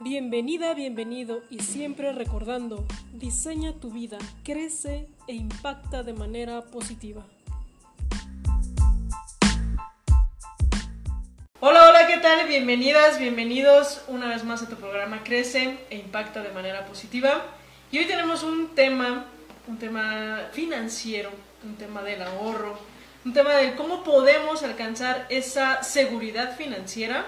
Bienvenida, bienvenido y siempre recordando, diseña tu vida, crece e impacta de manera positiva. Hola, hola, ¿qué tal? Bienvenidas, bienvenidos una vez más a tu programa Crece e impacta de manera positiva. Y hoy tenemos un tema, un tema financiero, un tema del ahorro, un tema de cómo podemos alcanzar esa seguridad financiera.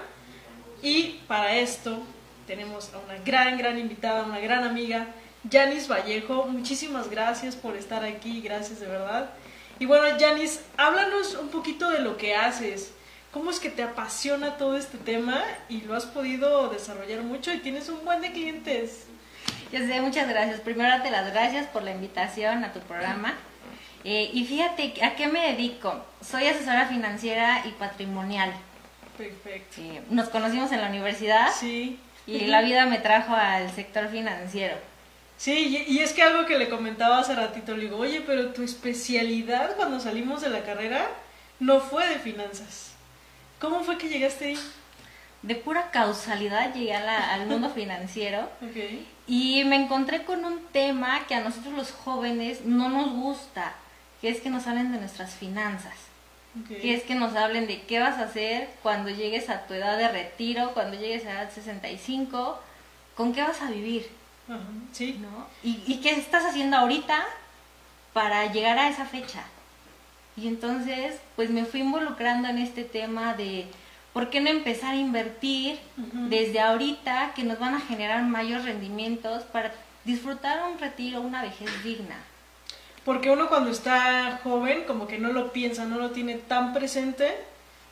Y para esto tenemos a una gran, gran invitada, una gran amiga, Yanis Vallejo. Muchísimas gracias por estar aquí, gracias de verdad. Y bueno, Yanis, háblanos un poquito de lo que haces. ¿Cómo es que te apasiona todo este tema y lo has podido desarrollar mucho y tienes un buen de clientes? Ya sé, muchas gracias. Primero, darte las gracias por la invitación a tu programa. Eh, y fíjate, ¿a qué me dedico? Soy asesora financiera y patrimonial. Perfecto. Eh, nos conocimos en la universidad. Sí. Y la vida me trajo al sector financiero. Sí, y, es que algo que le comentaba hace ratito, le digo, oye, pero tu especialidad cuando salimos de la carrera no fue de finanzas. ¿Cómo fue que llegaste ahí? De pura causalidad llegué al mundo financiero okay. y me encontré con un tema que a nosotros los jóvenes no nos gusta, que es que nos hablen de nuestras finanzas. Que es que nos hablen de qué vas a hacer cuando llegues a tu edad de retiro, cuando llegues a edad 65, con qué vas a vivir. sí. ¿no? ¿Y, ¿Y qué estás haciendo ahorita para llegar a esa fecha? Y entonces, pues me fui involucrando en este tema de por qué no empezar a invertir desde ahorita que nos van a generar mayores rendimientos para disfrutar un retiro, una vejez digna. Porque uno cuando está joven como que no lo piensa, no lo tiene tan presente,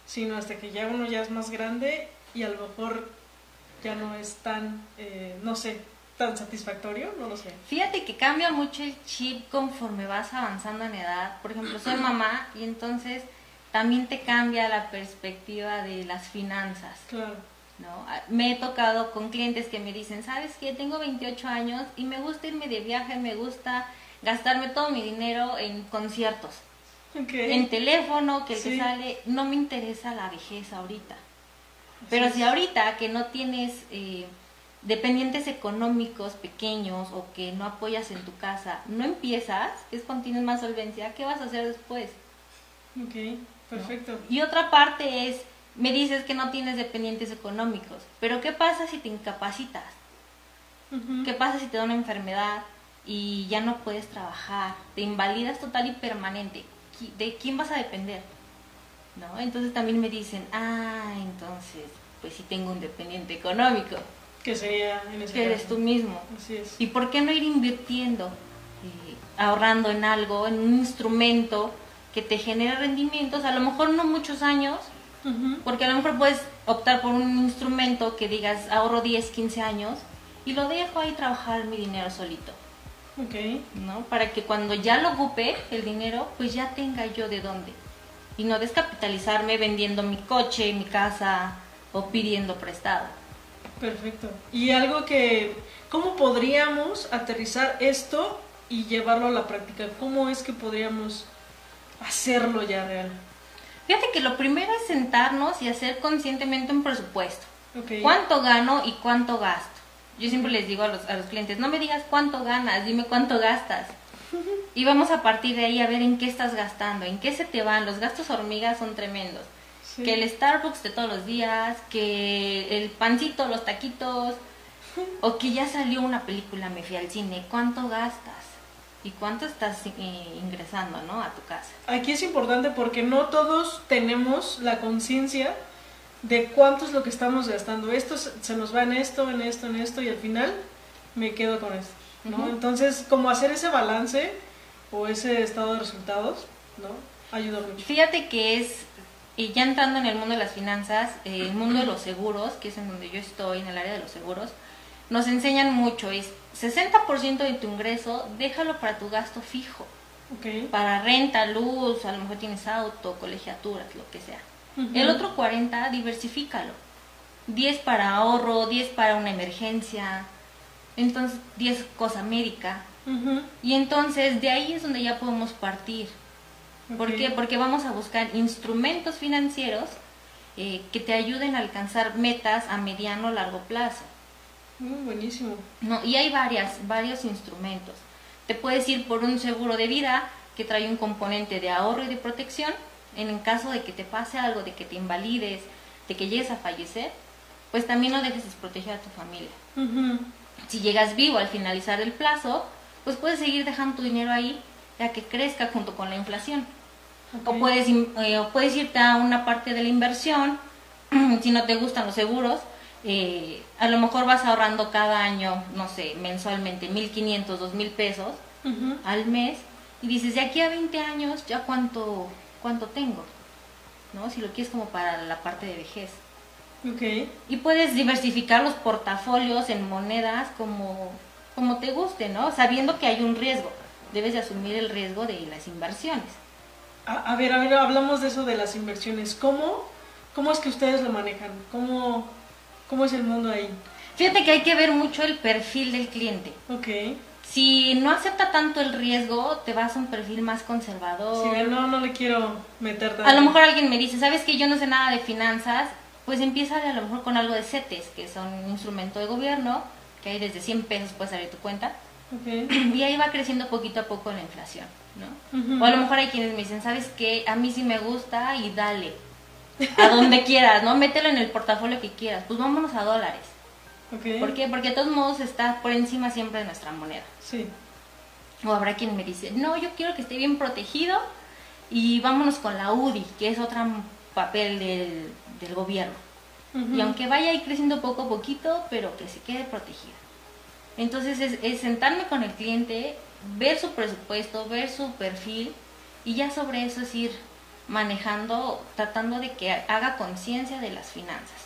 sino hasta que ya uno ya es más grande y a lo mejor ya no es tan, eh, no sé, tan satisfactorio, no lo sé. Fíjate que cambia mucho el chip conforme vas avanzando en edad. Por ejemplo, soy mamá y entonces también te cambia la perspectiva de las finanzas. Claro. ¿no? Me he tocado con clientes que me dicen, ¿sabes qué? Tengo 28 años y me gusta irme de viaje, me gusta gastarme todo mi dinero en conciertos. En teléfono, que el que sale, no me interesa la vejez ahorita. Pero si ahorita que no tienes eh, dependientes económicos pequeños o que no apoyas en tu casa, no empiezas, es cuando tienes más solvencia, ¿qué vas a hacer después? Ok, perfecto. Y otra parte es, me dices que no tienes dependientes económicos, pero ¿qué pasa si te incapacitas? ¿Qué pasa si te da una enfermedad? Y ya no puedes trabajar, te invalidas total y permanente. ¿De quién vas a depender? ¿No? Entonces también me dicen, ah, entonces, pues sí tengo un dependiente económico. Que sería en ese Que eres tú mismo. Así es. ¿Y por qué no ir invirtiendo, eh, ahorrando en algo, en un instrumento que te genere rendimientos? A lo mejor no muchos años, porque a lo mejor puedes optar por un instrumento que digas ahorro 10, 15 años y lo dejo ahí trabajar mi dinero solito. Okay. ¿No? Para que cuando ya lo ocupe el dinero, pues ya tenga yo de dónde. Y no descapitalizarme vendiendo mi coche, mi casa o pidiendo prestado. Perfecto. Y algo que, ¿cómo podríamos aterrizar esto y llevarlo a la práctica? ¿Cómo es que podríamos hacerlo ya real? Fíjate que lo primero es sentarnos y hacer conscientemente un presupuesto. Okay. ¿Cuánto gano y cuánto gasto? Yo siempre les digo a los, a los clientes, no me digas cuánto ganas, dime cuánto gastas. Y vamos a partir de ahí a ver en qué estás gastando, en qué se te van. Los gastos hormigas son tremendos. Que el Starbucks de todos los días, que el pancito, los taquitos, o que ya salió una película, me fui al cine. ¿Cuánto gastas? ¿Y cuánto estás eh, ingresando ¿no? a tu casa? Aquí es importante porque no todos tenemos la conciencia de cuánto es lo que estamos gastando. Esto se nos va en esto, en esto, en esto y al final me quedo con esto, ¿no? Entonces, como hacer ese balance o ese estado de resultados, ¿no? Ayuda mucho. Fíjate que es, y ya entrando en el mundo de las finanzas, eh, el mundo de los seguros, que es en donde yo estoy, en el área de los seguros, nos enseñan mucho, es 60% de tu ingreso, déjalo para tu gasto fijo. Okay. Para renta, luz, a lo mejor tienes auto, colegiaturas, lo que sea. El otro 40, diversifícalo. 10 para ahorro, 10 para una emergencia, entonces 10 cosa médica. Y entonces de ahí es donde ya podemos partir. ¿Por qué? Porque vamos a buscar instrumentos financieros eh, que te ayuden a alcanzar metas a mediano o largo plazo. Mm, buenísimo. No, y hay varias, varios instrumentos. Te puedes ir por un seguro de vida que trae un componente de ahorro y de protección en el caso de que te pase algo, de que te invalides, de que llegues a fallecer, pues también no dejes desproteger a tu familia. Si llegas vivo al finalizar el plazo, pues puedes seguir dejando tu dinero ahí ya que crezca junto con la inflación. O, puedes, eh, puedes irte a una parte de la inversión, si no te gustan los seguros, eh, a lo mejor vas ahorrando cada año, no sé, mensualmente 1.500, 2.000 pesos al mes y dices, de aquí a 20 años, ¿ya cuánto, cuánto tengo? ¿No? Si lo quieres como para la parte de vejez. Okay. Y puedes diversificar los portafolios en monedas como, como te guste, ¿no? Sabiendo que hay un riesgo. Debes de asumir el riesgo de las inversiones. A, ver, a ver, hablamos de eso de las inversiones. ¿Cómo, cómo es que ustedes lo manejan? ¿Cómo, ¿Cómo es el mundo ahí? Fíjate que hay que ver mucho el perfil del cliente. Ok. Si no acepta tanto el riesgo, te vas a un perfil más conservador. Si no, no le quiero meter A lo mejor alguien me dice, ¿sabes que yo no sé nada de finanzas? Pues empieza a lo mejor con algo de CETES, que son un instrumento de gobierno, que hay desde 100 pesos puedes abrir tu cuenta. Okay. Y ahí va creciendo poquito a poco la inflación, ¿no? O a lo mejor hay quienes me dicen, ¿sabes qué? A mí sí me gusta y dale. A donde quieras, ¿no? Mételo en el portafolio que quieras. Pues vámonos a dólares. ¿Por qué? Porque de todos modos está por encima siempre de nuestra moneda. Sí. O habrá quien me dice, no, yo quiero que esté bien protegido y vámonos con la UDI, que es otro papel del, del gobierno. Y aunque vaya ahí creciendo poco a poquito, pero que se quede protegido. Entonces es, es, sentarme con el cliente, ver su presupuesto, ver su perfil y ya sobre eso es ir manejando, tratando de que haga conciencia de las finanzas.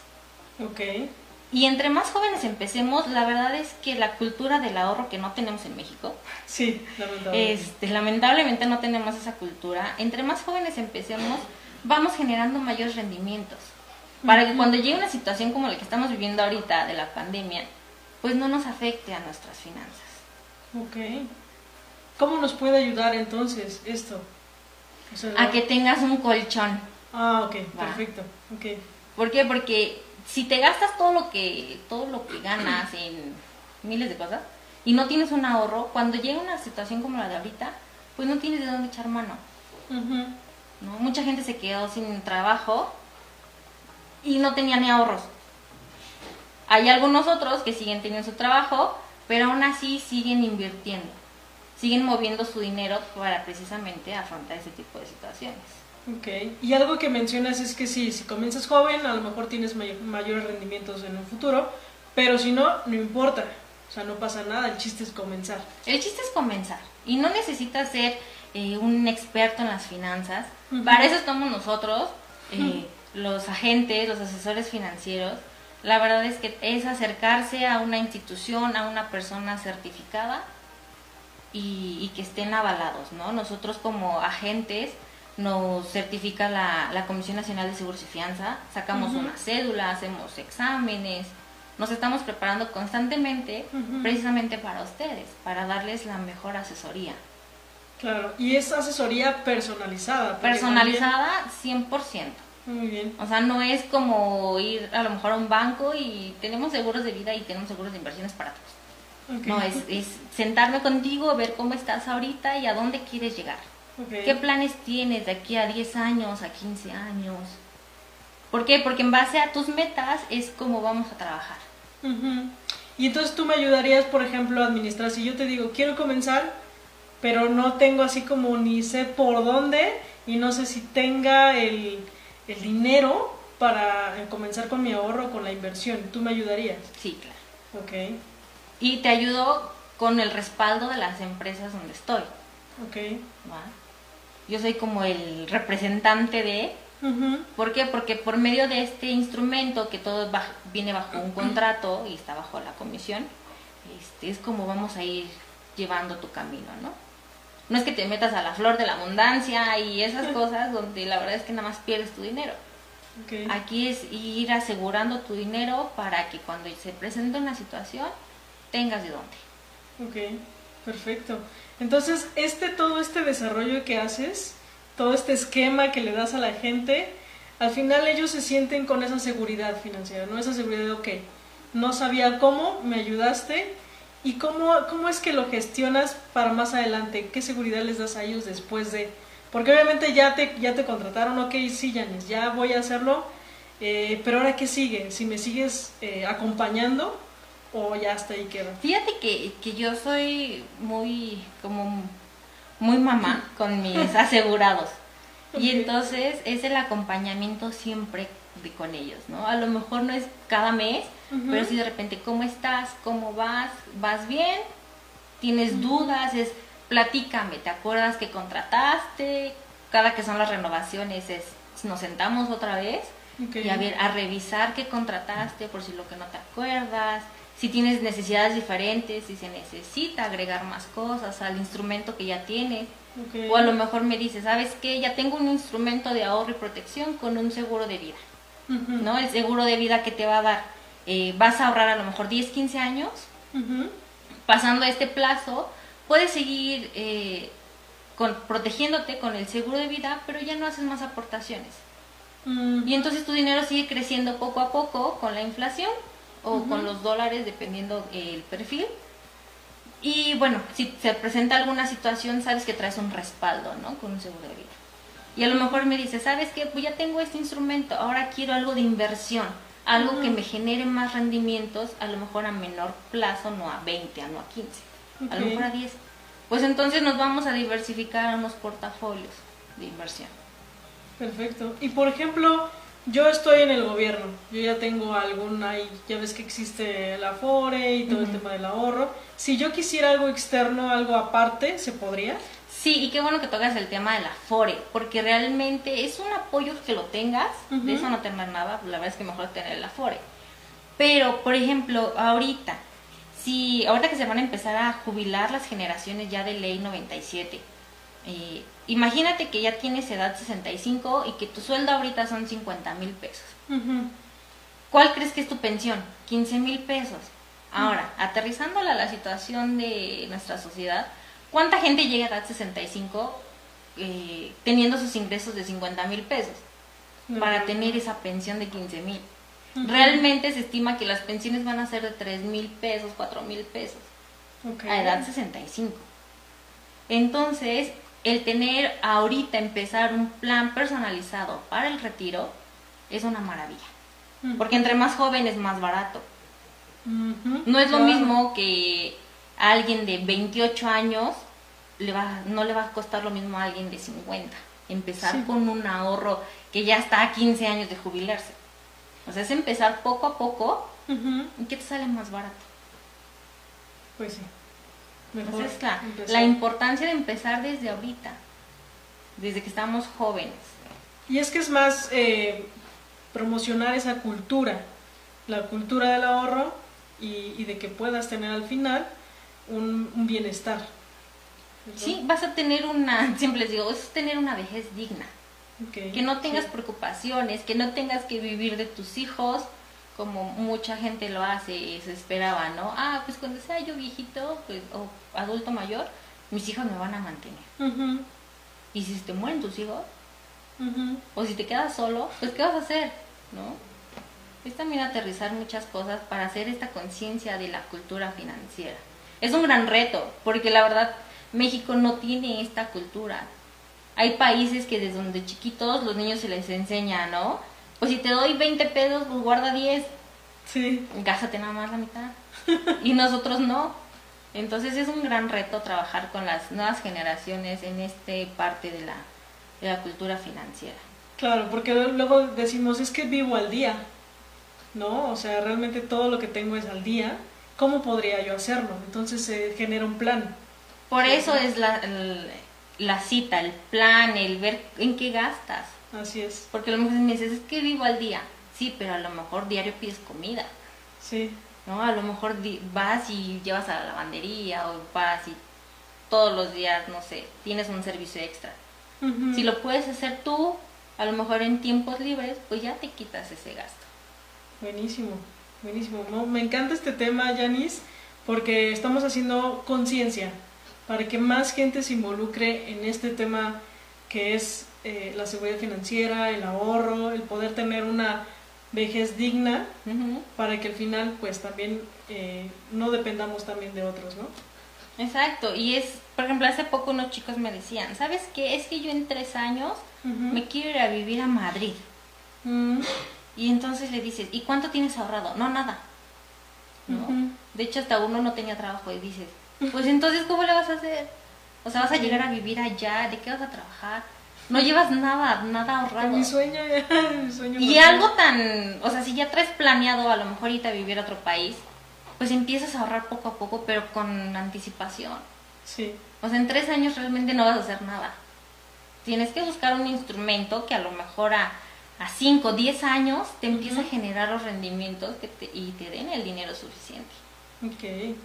Ok. Y entre más jóvenes empecemos, la verdad es que la cultura del ahorro que no tenemos en México, sí, lamentablemente. Este, lamentablemente no tenemos esa cultura, entre más jóvenes empecemos, vamos generando mayores rendimientos. Para que cuando llegue una situación como la que estamos viviendo ahorita de la pandemia, pues no nos afecte a nuestras finanzas. Ok. ¿Cómo nos puede ayudar entonces esto? a que tengas un colchón. Ah, ok, perfecto. Okay. ¿Por qué? Porque si te gastas todo lo que todo lo que ganas en miles de cosas y no tienes un ahorro, cuando llega una situación como la de ahorita, pues no tienes de dónde echar mano. ¿no? Mucha gente se quedó sin trabajo y no tenía ni ahorros. Hay algunos otros que siguen teniendo su trabajo, pero aún así siguen invirtiendo, siguen moviendo su dinero para precisamente afrontar ese tipo de situaciones. Ok, y algo que mencionas es que sí, si comienzas joven, a lo mejor tienes mayores rendimientos en un futuro, pero si no, no importa, o sea, no pasa nada, el chiste es comenzar. El chiste es comenzar, y no necesitas ser eh, un experto en las finanzas, para eso estamos nosotros, eh, los agentes, los asesores financieros, la verdad es que es acercarse a una institución, a una persona certificada y, y que estén avalados, ¿no? Nosotros como agentes nos certifica la, la, Comisión Nacional de Seguros y Fianza, sacamos una cédula, hacemos exámenes, nos estamos preparando constantemente precisamente para ustedes, para darles la mejor asesoría. Claro, y es asesoría personalizada. Personalizada 100%. Muy bien. O sea, no es como ir a lo mejor a un banco y tenemos seguros de vida y tenemos seguros de inversiones para todos. No, es, es sentarme contigo, ver cómo estás ahorita y a dónde quieres llegar. ¿Qué planes tienes de aquí a 10 años, a 15 años? ¿Por qué? Porque en base a tus metas es como vamos a trabajar. Y entonces tú me ayudarías, por ejemplo, a administrar. Si yo te digo, quiero comenzar, pero no tengo así como ni sé por dónde y no sé si tenga el, el dinero para comenzar con mi ahorro, con la inversión, ¿tú me ayudarías? Sí, claro. Ok. Y te ayudo con el respaldo de las empresas donde estoy. Ok. ¿Va? Yo soy como el representante de... ¿Por qué? Porque por medio de este instrumento que todo viene bajo un contrato y está bajo la comisión, este, es como vamos a ir llevando tu camino, ¿no? No es que te metas a la flor de la abundancia y esas cosas donde la verdad es que nada más pierdes tu dinero. Aquí es ir asegurando tu dinero para que cuando se presente una situación tengas de dónde. Ok, perfecto. Entonces, este todo este desarrollo que haces, todo este esquema que le das a la gente, al final ellos se sienten con esa seguridad financiera, ¿no? Esa seguridad de, ok, no sabía cómo, me ayudaste. ¿Y cómo, cómo es que lo gestionas para más adelante? ¿Qué seguridad les das a ellos después de...? Porque obviamente ya te, ya te contrataron, ok, sí, Janis, ya voy a hacerlo, eh, pero ahora qué sigue? Si me sigues eh, acompañando o ya hasta ahí queda. Fíjate que, que yo soy muy, como, muy mamá con mis asegurados. Y entonces es el acompañamiento siempre de, con ellos, ¿no? A lo mejor no es cada mes, pero si de repente, ¿cómo estás? ¿Cómo vas? ¿Vas bien? ¿Tienes dudas? Es platícame, ¿te acuerdas que contrataste? Cada que son las renovaciones es, nos sentamos otra vez y a ver, a revisar qué contrataste por si lo que no te acuerdas, si tienes necesidades diferentes, si se necesita agregar más cosas al instrumento que ya tienes. O a lo mejor me dices, ¿sabes qué? Ya tengo un instrumento de ahorro y protección con un seguro de vida. ¿No? El seguro de vida que te va a dar, eh, vas a ahorrar a lo mejor 10, 15 años. Pasando este plazo, puedes seguir eh, con, protegiéndote con el seguro de vida, pero ya no haces más aportaciones. Y entonces tu dinero sigue creciendo poco a poco con la inflación o con los dólares, dependiendo el perfil. Y bueno, si se presenta alguna situación, sabes que traes un respaldo, ¿no? Con un seguro de vida. Y a lo mejor me dices, ¿sabes qué? Pues ya tengo este instrumento, ahora quiero algo de inversión, algo que me genere más rendimientos, a lo mejor a menor plazo, no a 20, no a 15 a lo mejor a 10. Pues entonces nos vamos a diversificar a unos portafolios de inversión. Perfecto. Y por ejemplo, yo estoy en el gobierno, yo ya tengo algún ahí, ya ves que existe el Afore y todo el tema del ahorro. Si yo quisiera algo externo, algo aparte, ¿se podría? Sí, y qué bueno que tocas el tema del Afore, porque realmente es un apoyo que lo tengas, de eso no tener nada, la verdad es que mejor tener el Afore. Pero, por ejemplo, ahorita, si ahorita que se van a empezar a jubilar las generaciones ya de ley 97, eh, imagínate que ya tienes edad 65 y que tu sueldo ahorita son 50 mil pesos. ¿Cuál crees que es tu pensión? 15 mil pesos. Ahora, aterrizándola a la situación de nuestra sociedad, ¿cuánta gente llega a edad 65 eh, teniendo sus ingresos de 50 mil pesos para tener esa pensión de 15 mil? Realmente se estima que las pensiones van a ser de 3 mil pesos, 4 mil pesos a edad 65. Entonces, el tener ahorita empezar un plan personalizado para el retiro es una maravilla. Porque entre más jóvenes, más barato. No es lo mismo que alguien de 28 años le va, no le va a costar lo mismo a alguien de 50. Empezar con un ahorro que ya está a 15 años de jubilarse. O sea, es empezar poco a poco. ¿Y qué te sale más barato? Pues sí. Mejor la, importancia de empezar desde ahorita, desde que estamos jóvenes. Y es que es más eh, promocionar esa cultura, la cultura del ahorro y, de que puedas tener al final un, bienestar. Sí, vas a tener una, siempre les digo, es tener una vejez digna. Que no tengas preocupaciones, que no tengas que vivir de tus hijos como mucha gente lo hace y se esperaba, ¿no? Ah, pues cuando sea yo viejito pues, o adulto mayor, mis hijos me van a mantener. Y si te mueren tus hijos, o si te quedas solo, pues ¿qué vas a hacer? ¿No? Es también aterrizar muchas cosas para hacer esta conciencia de la cultura financiera. Es un gran reto, porque la verdad México no tiene esta cultura hay países que desde donde chiquitos los niños se les enseña, ¿no? Pues si te doy 20 pesos, pues guarda 10. Sí. Gástate nada más la mitad. y nosotros no. Entonces es un gran reto trabajar con las nuevas generaciones en este parte de la, de la cultura financiera. Claro, porque luego decimos, es que vivo al día, ¿no? O sea, realmente todo lo que tengo es al día. ¿Cómo podría yo hacerlo? Entonces se genera un plan. Por eso es la, la cita, el plan, el ver en qué gastas. Así es. Porque a lo mejor me dices, es que vivo al día. Sí, pero a lo mejor diario pides comida. Sí. ¿No? A lo mejor vas y llevas a la lavandería o vas y todos los días, no sé, tienes un servicio extra. Si lo puedes hacer tú, a lo mejor en tiempos libres, pues ya te quitas ese gasto. Buenísimo, buenísimo. me encanta este tema, Yanis, porque estamos haciendo conciencia para que más gente se involucre en este tema que es eh, la seguridad financiera, el ahorro, el poder tener una vejez digna para que al final pues también eh, no dependamos también de otros, ¿no? Exacto, y es, por ejemplo, hace poco unos chicos me decían, ¿sabes qué? Es que yo en tres años me quiero ir a vivir a Madrid. Mm. Y entonces le dices, ¿y cuánto tienes ahorrado? No, nada. ¿No? De hecho, hasta uno no tenía trabajo y dices, pues entonces, ¿cómo le vas a hacer? O sea, vas a llegar a vivir allá, ¿de qué vas a trabajar? No llevas nada, nada ahorrado. Mi sueño, mi sueño. Y algo tan, o sea, si ya traes planeado a lo mejor irte a vivir a otro país, pues empiezas a ahorrar poco a poco, pero con anticipación. Sí. O sea, en tres años realmente no vas a hacer nada. Tienes que buscar un instrumento que a lo mejor a, a cinco, diez años te empiece a generar los rendimientos que te, y te den el dinero suficiente. Ok.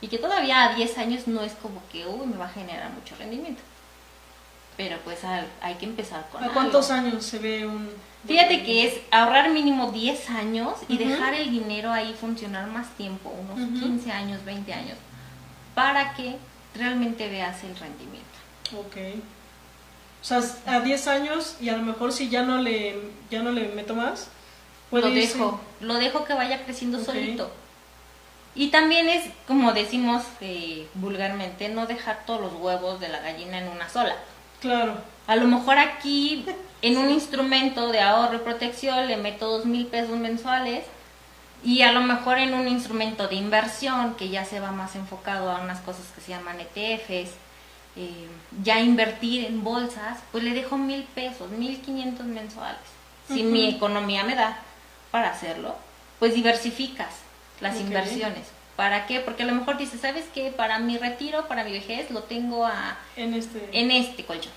Y que todavía a 10 años no es como que, uy, me va a generar mucho rendimiento. Pero pues hay que empezar con ¿A cuántos años se ve un...? Fíjate que es ahorrar mínimo 10 años y dejar el dinero ahí funcionar más tiempo, unos 15 años, 20 años, para que realmente veas el rendimiento. Ok. O sea, a 10 años y a lo mejor si ya no le, ya no le meto más, lo dejo, lo dejo que vaya creciendo solito. Y también es, como decimos eh, vulgarmente, no dejar todos los huevos de la gallina en una sola. Claro. A lo mejor aquí, en un instrumento de ahorro y protección, le meto dos mil pesos mensuales. Y a lo mejor en un instrumento de inversión, que ya se va más enfocado a unas cosas que se llaman ETFs, eh, ya invertir en bolsas, pues le dejo mil pesos, mil quinientos mensuales. Si mi economía me da para hacerlo, pues diversificas las inversiones. ¿Para qué? Porque a lo mejor dices, ¿sabes qué? Para mi retiro, para mi vejez, lo tengo a, en, este... en este colchón.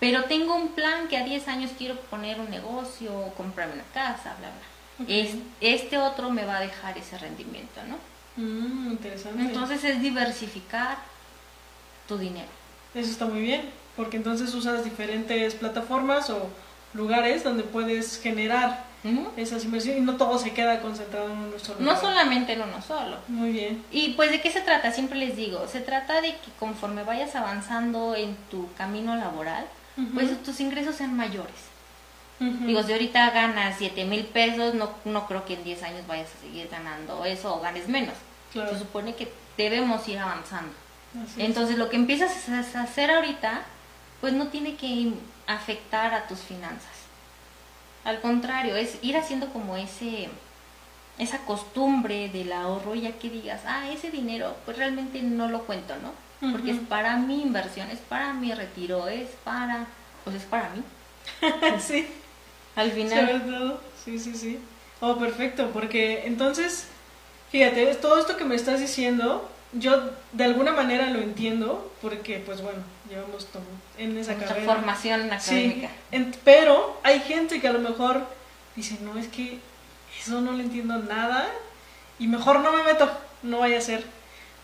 Pero tengo un plan que a 10 años quiero poner un negocio, comprarme una casa, bla, bla. Es, este otro me va a dejar ese rendimiento, ¿no? Mm, interesante. Entonces es diversificar tu dinero. Eso está muy bien, porque entonces usas diferentes plataformas o lugares donde puedes generar esas inversiones y no todo se queda concentrado en uno solo. No solamente en uno solo. Muy bien. Y pues de qué se trata, siempre les digo, se trata de que conforme vayas avanzando en tu camino laboral, pues tus ingresos sean mayores. Digo, si ahorita ganas 7 mil pesos, no, no creo que en 10 años vayas a seguir ganando eso o ganes menos. Se supone que debemos ir avanzando. Entonces, lo que empiezas a hacer ahorita, pues no tiene que afectar a tus finanzas. Al contrario, es ir haciendo como ese esa costumbre del ahorro ya que digas, ah, ese dinero pues realmente no lo cuento, ¿no? Porque es para mi inversión, es para mi retiro, es para, pues es para mí. sí. Al final. Sí, sí, sí. Oh, perfecto, porque entonces, fíjate, todo esto que me estás diciendo, yo de alguna manera lo entiendo, porque pues bueno, llevamos en esa Mucha carrera. formación académica. Sí, pero hay gente que a lo mejor dice, no, es que eso no le entiendo nada y mejor no me meto, no vaya a ser,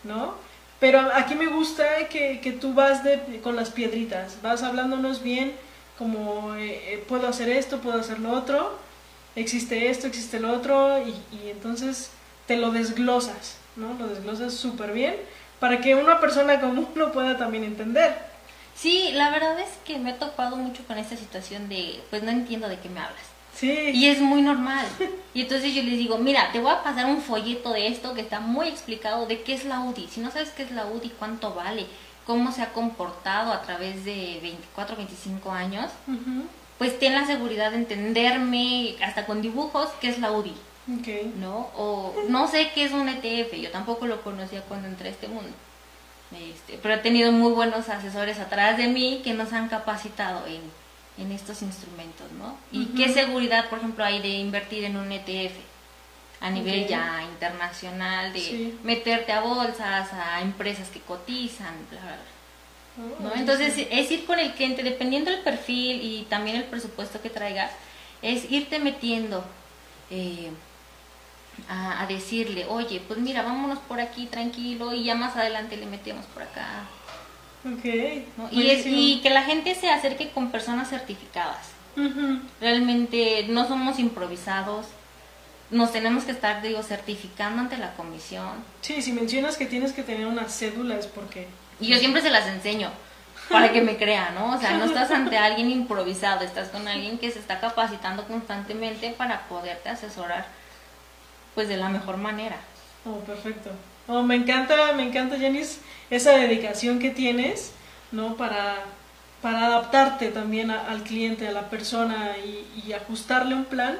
¿no? Pero aquí me gusta que, que tú vas de, con las piedritas, vas hablándonos bien como eh, eh, puedo hacer esto, puedo hacer lo otro, existe esto, existe lo otro y, y entonces te lo desglosas, ¿no? Lo desglosas súper bien para que una persona como uno pueda también entender. Sí, la verdad es que me he topado mucho con esta situación de, pues no entiendo de qué me hablas. Sí. Y es muy normal. Y entonces yo les digo, mira, te voy a pasar un folleto de esto que está muy explicado de qué es la UDI. Si no sabes qué es la UDI, cuánto vale, cómo se ha comportado a través de 24, 25 años, pues ten la seguridad de entenderme hasta con dibujos qué es la UDI. Okay. ¿No? O no sé qué es un ETF, yo tampoco lo conocía cuando entré a este mundo. Este, pero he tenido muy buenos asesores atrás de mí que nos han capacitado en, en estos instrumentos, ¿no? Y qué seguridad, por ejemplo, hay de invertir en un ETF a nivel ya internacional, de meterte a bolsas, a empresas que cotizan, bla, bla, bla. ¿no? Oh, Entonces es ir con el cliente, dependiendo del perfil y también el presupuesto que traigas, es irte metiendo. Eh, a, decirle, oye, pues mira, vámonos por aquí tranquilo y ya más adelante le metemos por acá. Okay, y, y, que la gente se acerque con personas certificadas. Realmente no somos improvisados. Nos tenemos que estar, digo, certificando ante la comisión. Sí, si mencionas que tienes que tener una cédula es porque... Y yo siempre se las enseño. para que me crea, ¿no? O sea, no estás ante alguien improvisado, estás con alguien que se está capacitando constantemente para poderte asesorar pues de la mejor manera. Oh, perfecto. Oh, me encanta, me encanta, Janice, esa dedicación que tienes, ¿no? Para, para adaptarte también al cliente, a la persona y, ajustarle un plan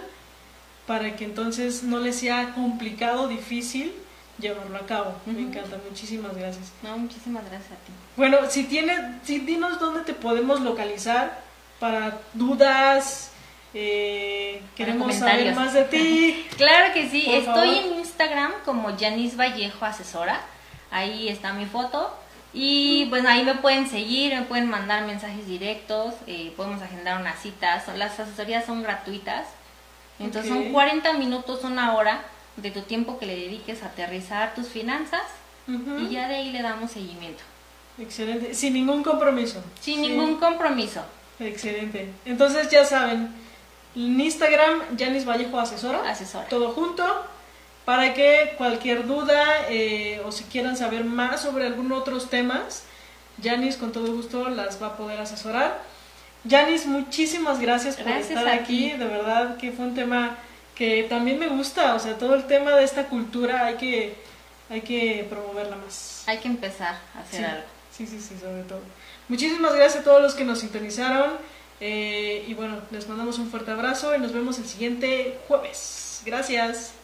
para que entonces no le sea complicado, difícil llevarlo a cabo. Me encanta, muchísimas gracias. No, muchísimas gracias a ti. Bueno, si tienes, si dinos dónde te podemos localizar para dudas, eh, queremos saber más de ti. claro que sí, estoy en Instagram como Janice Vallejo Asesora. Ahí está mi foto. Y pues ahí me pueden seguir, me pueden mandar mensajes directos, eh, podemos agendar unas citas. Las asesorías son gratuitas. Entonces son 40 minutos, una hora de tu tiempo que le dediques a aterrizar tus finanzas y ya de ahí le damos seguimiento. Excelente, sin ningún compromiso. Sin ningún compromiso. Excelente. Entonces ya saben, en Instagram, Janis Vallejo Asesora. Asesora. Todo junto. Para que cualquier duda eh, o si quieran saber más sobre algunos otros temas, Janis con todo gusto las va a poder asesorar. Janis, muchísimas gracias por estar aquí. De verdad que fue un tema que también me gusta. O sea, todo el tema de esta cultura hay que, hay que promoverla más. Hay que empezar a hacer algo. Sí, sí, sí, sobre todo. Muchísimas gracias a todos los que nos sintonizaron. Eh, y bueno, les mandamos un fuerte abrazo y nos vemos el siguiente jueves. Gracias.